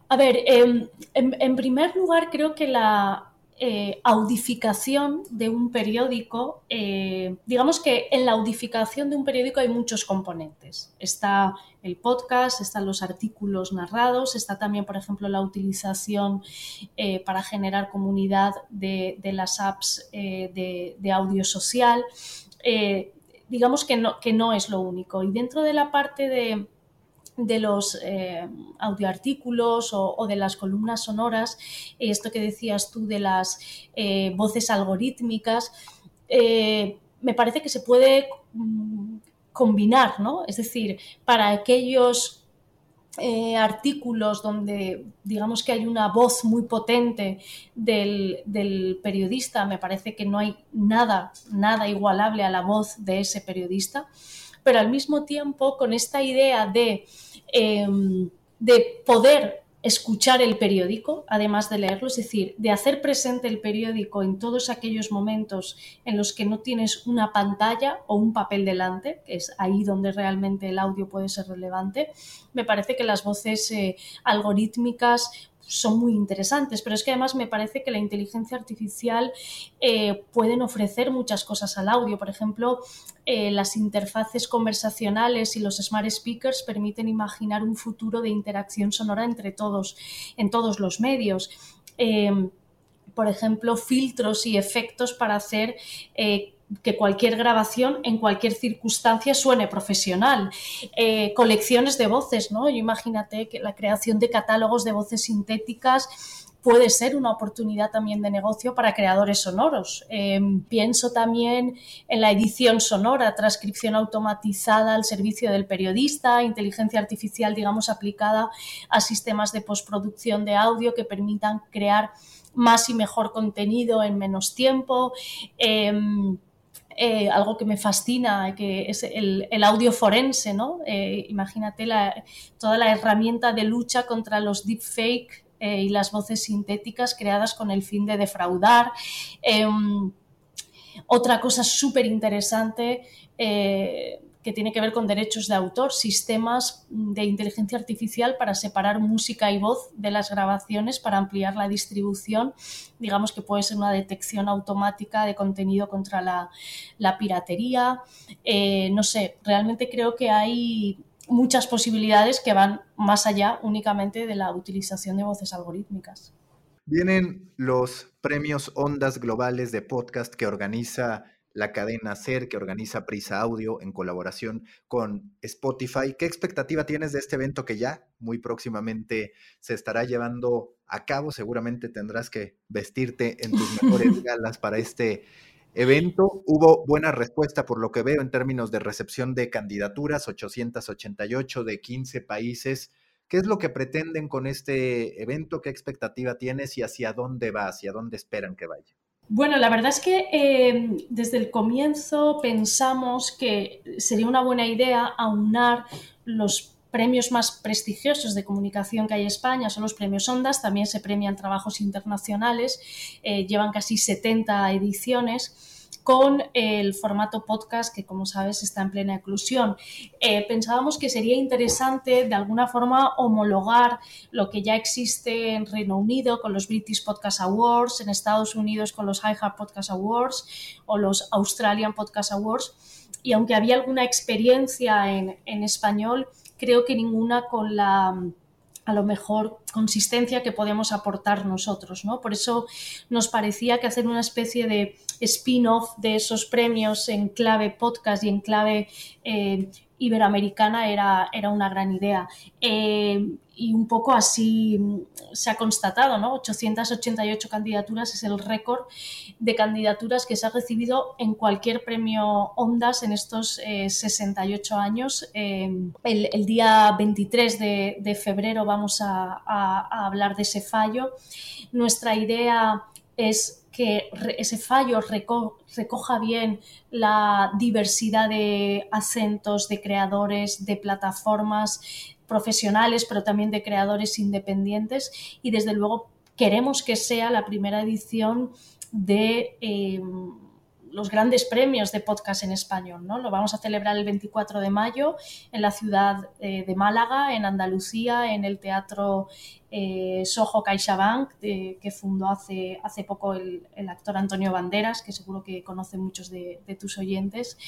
[SPEAKER 2] a ver, em, en, primer lugar creo que la, eh, audificación de un periódico, eh, digamos que en la audificación de un periódico hay muchos componentes. Está el podcast, están los artículos narrados, está también, por ejemplo, la utilización eh, para generar comunidad de, las apps de, de, audio social. digamos que no, que no es lo único. Y dentro de la parte de, de los eh, audioartículos o, de las columnas sonoras, esto que decías tú de las eh, voces algorítmicas, eh, me parece que se puede mm, combinar, ¿no? Es decir, para aquellos artículos donde digamos que hay una voz muy potente del, del, periodista, me parece que no hay nada, nada igualable a la voz de ese periodista pero al mismo tiempo con esta idea de, em, de poder escuchar el periódico, además de leerlo, es decir, de hacer presente el periódico en todos aquellos momentos en los que no tienes una pantalla o un papel delante, que es ahí donde realmente el audio puede ser relevante. Me parece que las voces eh, algorítmicas son muy interesantes, pero es que además me parece que la inteligencia artificial eh, pueden ofrecer muchas cosas al audio. Por ejemplo, eh, las interfaces conversacionales y los smart speakers permiten imaginar un futuro de interacción sonora entre todos, en todos los medios. Eh, por ejemplo, filtros y efectos para hacer que cualquier grabación en cualquier circunstancia suene profesional. Eh, colecciones de voces, ¿no? imagínate que la creación de catálogos de voces sintéticas puede ser una oportunidad también de negocio para creadores sonoros. Eh, pienso también en la edición sonora, transcripción automatizada al servicio del periodista, inteligencia artificial, digamos, aplicada a sistemas de postproducción de audio que permitan crear más y mejor contenido en menos tiempo. Eh, eh, algo que me fascina, que es el, audio forense, ¿no? Eh, imagínate toda la herramienta de lucha contra los deepfake eh, y las voces sintéticas creadas con el fin de defraudar. Em, otra cosa súper interesante que tiene que ver con derechos de autor, sistemas de inteligencia artificial para separar música y voz de las grabaciones para ampliar la distribución. Digamos que puede ser una detección automática de contenido contra la, piratería. Eh, no sé, realmente creo que hay muchas posibilidades que van más allá únicamente de la utilización de voces algorítmicas.
[SPEAKER 1] Vienen los premios Ondas Globales de Podcast que organiza la cadena SER que organiza Prisa Audio en colaboración con Spotify. ¿Qué expectativa tienes de este evento que ya muy próximamente se estará llevando a cabo? Seguramente tendrás que vestirte en tus mejores galas para este evento. Hubo buena respuesta por lo que veo en términos de recepción de candidaturas, 888 de 15 países. ¿Qué es lo que pretenden con este evento? ¿Qué expectativa tienes y hacia dónde va? ¿Hacia dónde esperan que vaya?
[SPEAKER 2] Bueno, la verdad es que eh, desde el comienzo pensamos que sería una buena idea aunar los premios más prestigiosos de comunicación que hay en España, son los premios Ondas, también se premian trabajos internacionales, eh, llevan casi 70 ediciones con el formato podcast que, como sabes, está en plena inclusión. Eh, pensábamos que sería interesante, de alguna forma, homologar lo que ya existe en Reino Unido con los British Podcast Awards, en Estados Unidos con los iHeart Podcast Awards o los Australian Podcast Awards. Y aunque había alguna experiencia en, en español, creo que ninguna con la a lo mejor consistencia que podemos aportar nosotros, ¿no? Por eso nos parecía que hacer una especie de spin-off de esos premios en clave podcast y en clave eh, iberoamericana era, era una gran idea. Eh, y un poco así se ha constatado, ¿no? 888 candidaturas es el récord de candidaturas que se ha recibido en cualquier premio Ondas en estos 68 eh, años. el, día 23 de, febrero vamos a hablar de ese fallo. Nuestra idea es que ese fallo recoja bien la diversidad de acentos, de creadores, de plataformas profesionales, pero también de creadores independientes. Y desde luego queremos que sea la primera edición de... Eh, los grandes premios de podcast en español. ¿no? Lo vamos a celebrar el 24 de mayo en la ciudad eh, de Málaga, en Andalucía, en el Teatro eh, Soho CaixaBank, que fundó hace, hace poco el, actor Antonio Banderas, que seguro que conocen muchos de, tus oyentes.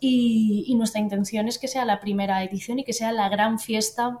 [SPEAKER 2] Y, nuestra intención es que sea la primera edición y que sea la gran fiesta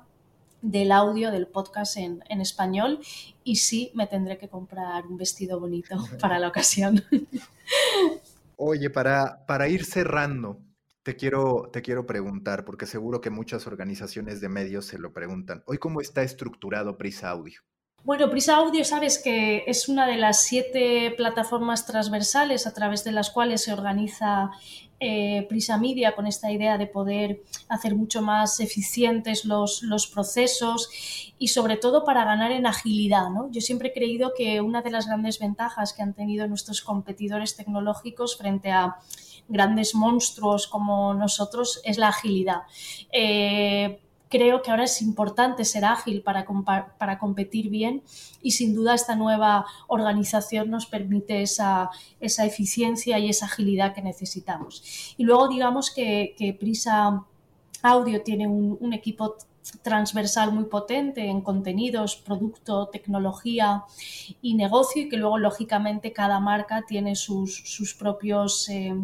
[SPEAKER 2] del audio del podcast en, en, español y sí me tendré que comprar un vestido bonito para la ocasión.
[SPEAKER 1] Oye, para, para ir cerrando, te quiero, te quiero preguntar, porque seguro que muchas organizaciones de medios se lo preguntan. Hoy, ¿cómo está estructurado Prisa Audio?
[SPEAKER 2] Bueno, Prisa Audio, sabes que es una de las siete plataformas transversales a través de las cuales se organiza eh, Prisa Media con esta idea de poder hacer mucho más eficientes los, los, procesos y sobre todo para ganar en agilidad. ¿no? Yo siempre he creído que una de las grandes ventajas que han tenido nuestros competidores tecnológicos frente a grandes monstruos como nosotros es la agilidad. Eh, creo que ahora es importante ser ágil para, para, competir bien y sin duda esta nueva organización nos permite esa, esa eficiencia y esa agilidad que necesitamos. Y luego digamos que, Prisa Audio tiene un, equipo transversal muy potente en contenidos, producto, tecnología y negocio y que luego lógicamente cada marca tiene sus, sus propios, eh,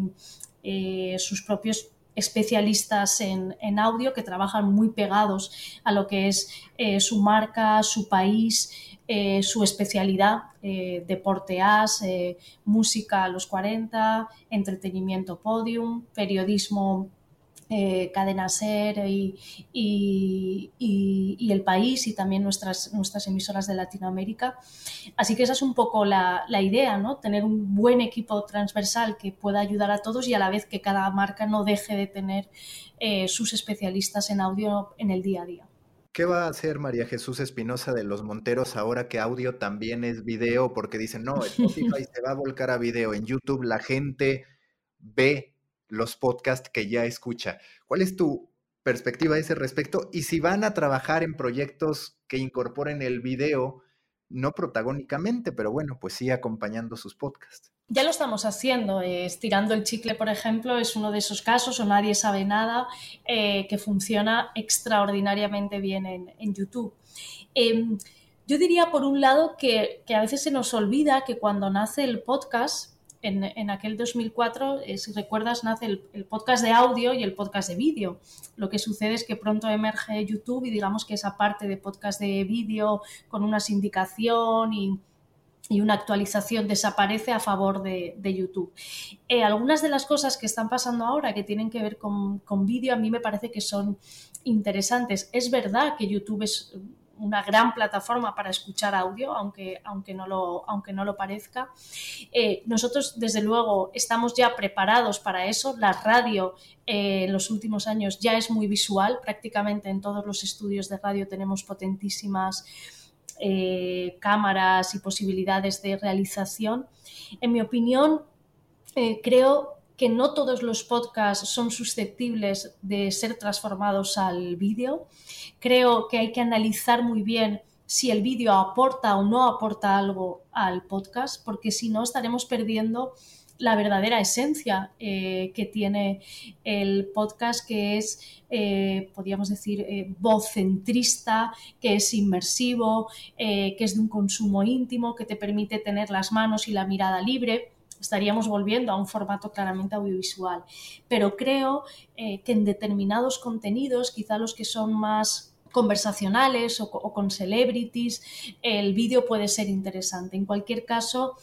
[SPEAKER 2] eh, sus propios especialistas en, audio que trabajan muy pegados a lo que es eh, su marca, su país, eh, su especialidad, eh, deporte as, música a los 40, entretenimiento podium, periodismo eh, Cadena Ser y, y, El País y también nuestras, nuestras emisoras de Latinoamérica. Así que esa es un poco la, idea, ¿no? Tener un buen equipo transversal que pueda ayudar a todos y a la vez que cada marca no deje de tener eh, sus especialistas en audio en el día a día.
[SPEAKER 1] ¿Qué va a hacer María Jesús Espinosa de los Monteros ahora que audio también es video? Porque dicen, no, Spotify se va a volcar a video. En YouTube la gente ve los podcasts que ya escucha. ¿Cuál es tu perspectiva a ese respecto? Y si van a trabajar en proyectos que incorporen el video, no protagónicamente, pero bueno, pues sí acompañando sus podcasts.
[SPEAKER 2] Ya lo estamos haciendo. estirando el chicle, por ejemplo, es uno de esos casos, o nadie sabe nada, eh, que funciona extraordinariamente bien en, YouTube. Em, yo diría, por un lado, que a veces se nos olvida que cuando nace el podcast, en, aquel 2004, eh, si recuerdas, nace el, podcast de audio y el podcast de vídeo. Lo que sucede es que pronto emerge YouTube y digamos que esa parte de podcast de vídeo con una sindicación y, una actualización desaparece a favor de, YouTube. Eh, algunas de las cosas que están pasando ahora que tienen que ver con, con vídeo a mí me parece que son interesantes. Es verdad que YouTube es una gran plataforma para escuchar audio, aunque, aunque, no, lo, aunque no lo parezca. Eh, nosotros, desde luego, estamos ya preparados para eso. La radio eh, en los últimos años ya es muy visual. Prácticamente en todos los estudios de radio tenemos potentísimas eh, cámaras y posibilidades de realización. En mi opinión, creo que no todos los podcasts son susceptibles de ser transformados al vídeo. Creo que hay que analizar muy bien si el vídeo aporta o no aporta algo al podcast, porque si no estaremos perdiendo la verdadera esencia eh, que tiene el podcast, que es, eh, podríamos decir, eh, voz centrista, que es inmersivo, que es de un consumo íntimo, que te permite tener las manos y la mirada libre estaríamos volviendo a un formato claramente audiovisual. Pero creo eh, que en determinados contenidos, quizá los que son más conversacionales o, con celebrities, el vídeo puede ser interesante. En cualquier caso,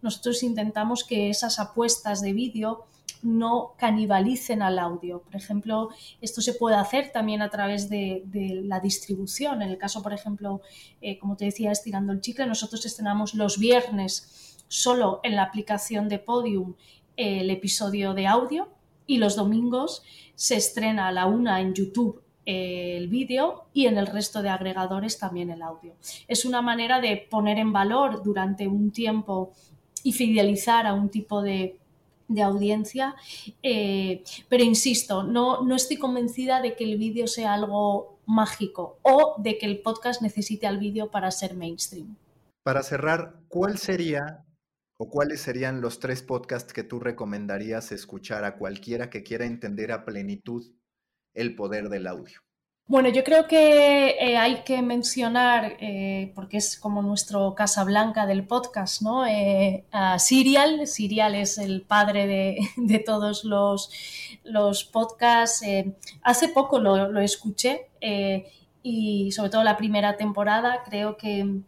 [SPEAKER 2] nosotros intentamos que esas apuestas de vídeo no canibalicen al audio. Por ejemplo, esto se puede hacer también a través de, la distribución. En el caso, por ejemplo, eh, como te decía, estirando el chicle, nosotros estrenamos los viernes solo en la aplicación de Podium el episodio de audio y los domingos se estrena a la una en YouTube el vídeo y en el resto de agregadores también el audio. Es una manera de poner en valor durante un tiempo y fidelizar a un tipo de, audiencia, eh, pero insisto, no, no estoy convencida de que el vídeo sea algo mágico o de que el podcast necesite al vídeo para ser mainstream.
[SPEAKER 1] Para cerrar, ¿cuál sería ¿O cuáles serían los tres podcasts que tú recomendarías escuchar a cualquiera que quiera entender a plenitud el poder del audio?
[SPEAKER 2] Bueno, yo creo que eh, hay que mencionar, eh, porque es como nuestro Casa Blanca del podcast, ¿no? Eh, a Serial. Serial es el padre de, todos los, podcasts. hace poco lo, lo escuché y sobre todo la primera temporada creo que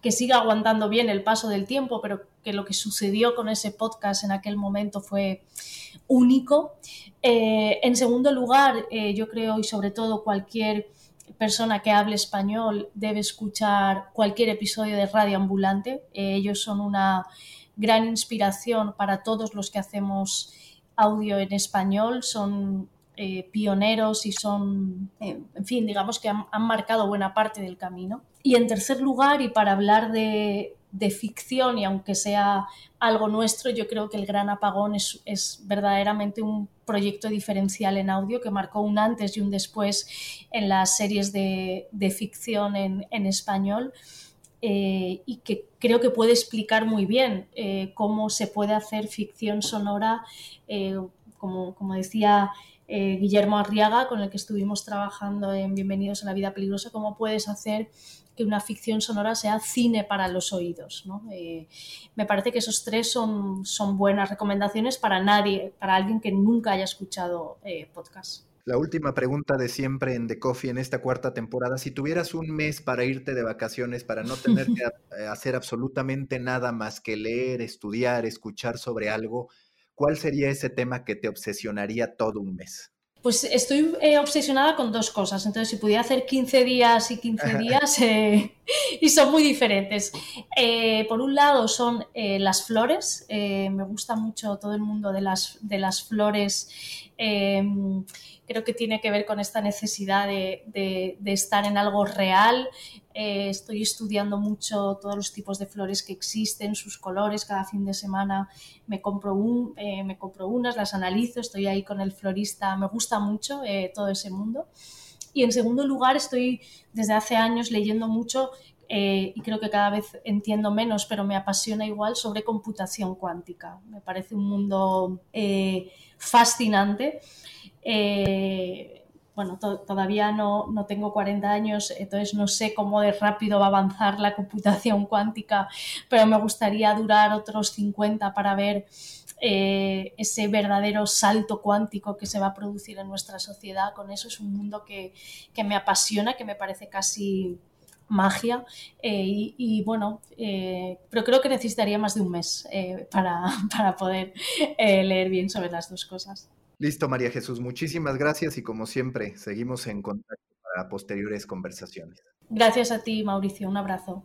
[SPEAKER 2] que siga aguantando bien el paso del tiempo, pero que lo que sucedió con ese podcast en aquel momento fue único. Eh, en segundo lugar, eh, yo creo, y sobre todo cualquier persona que hable español debe escuchar cualquier episodio de Radio Ambulante. Eh, ellos son una gran inspiración para todos los que hacemos audio en español. Son pioneros y son, en fin, digamos que han marcado buena parte del camino. Y en tercer lugar, y para hablar de, de ficción y aunque sea algo nuestro, yo creo que El Gran Apagón es, es, verdaderamente un proyecto diferencial en audio que marcó un antes y un después en las series de, de ficción en, en español. Eh, y que creo que puede explicar muy bien eh, cómo se puede hacer ficción sonora, eh, como, como, decía Guillermo Arriaga, con el que estuvimos trabajando en Bienvenidos a la Vida Peligrosa, cómo puedes hacer que una ficción sonora sea cine para los oídos. ¿no? me parece que esos tres son, son buenas recomendaciones para nadie, para alguien que nunca haya escuchado podcast.
[SPEAKER 1] La última pregunta de siempre en The Coffee en esta cuarta temporada. Si tuvieras un mes para irte de vacaciones, para no tener que eh, hacer absolutamente nada más que leer, estudiar, escuchar sobre algo, ¿cuál sería ese tema que te obsesionaría todo un mes?
[SPEAKER 2] Pues estoy eh, obsesionada con dos cosas. Entonces, si pudiera hacer 15 días y 15 días, eh, y son muy diferentes. por un lado, son las flores. me gusta mucho todo el mundo de las, de las flores creo que tiene que ver con esta necesidad de, estar en algo real. Eh, estoy estudiando mucho todos los tipos de flores que existen, sus colores, cada fin de semana me compro, un, eh, me compro unas, las analizo, estoy ahí con el florista, me gusta mucho eh, todo ese mundo. Y en segundo lugar, estoy desde hace años leyendo mucho y creo que cada vez entiendo menos, pero me apasiona igual sobre computación cuántica. Me parece un mundo fascinante eh, bueno, todavía no, no, tengo 40 años, entonces no sé cómo de rápido va a avanzar la computación cuántica, pero me gustaría durar otros 50 para ver eh, ese verdadero salto cuántico que se va a producir en nuestra sociedad. Con eso es un mundo que, que me apasiona, que me parece casi magia eh, y, bueno, pero creo que necesitaría más de un mes para, para, poder leer bien sobre las dos cosas.
[SPEAKER 1] Listo, María Jesús, muchísimas gracias y como siempre, seguimos en contacto para posteriores conversaciones.
[SPEAKER 2] Gracias a ti, Mauricio, un abrazo.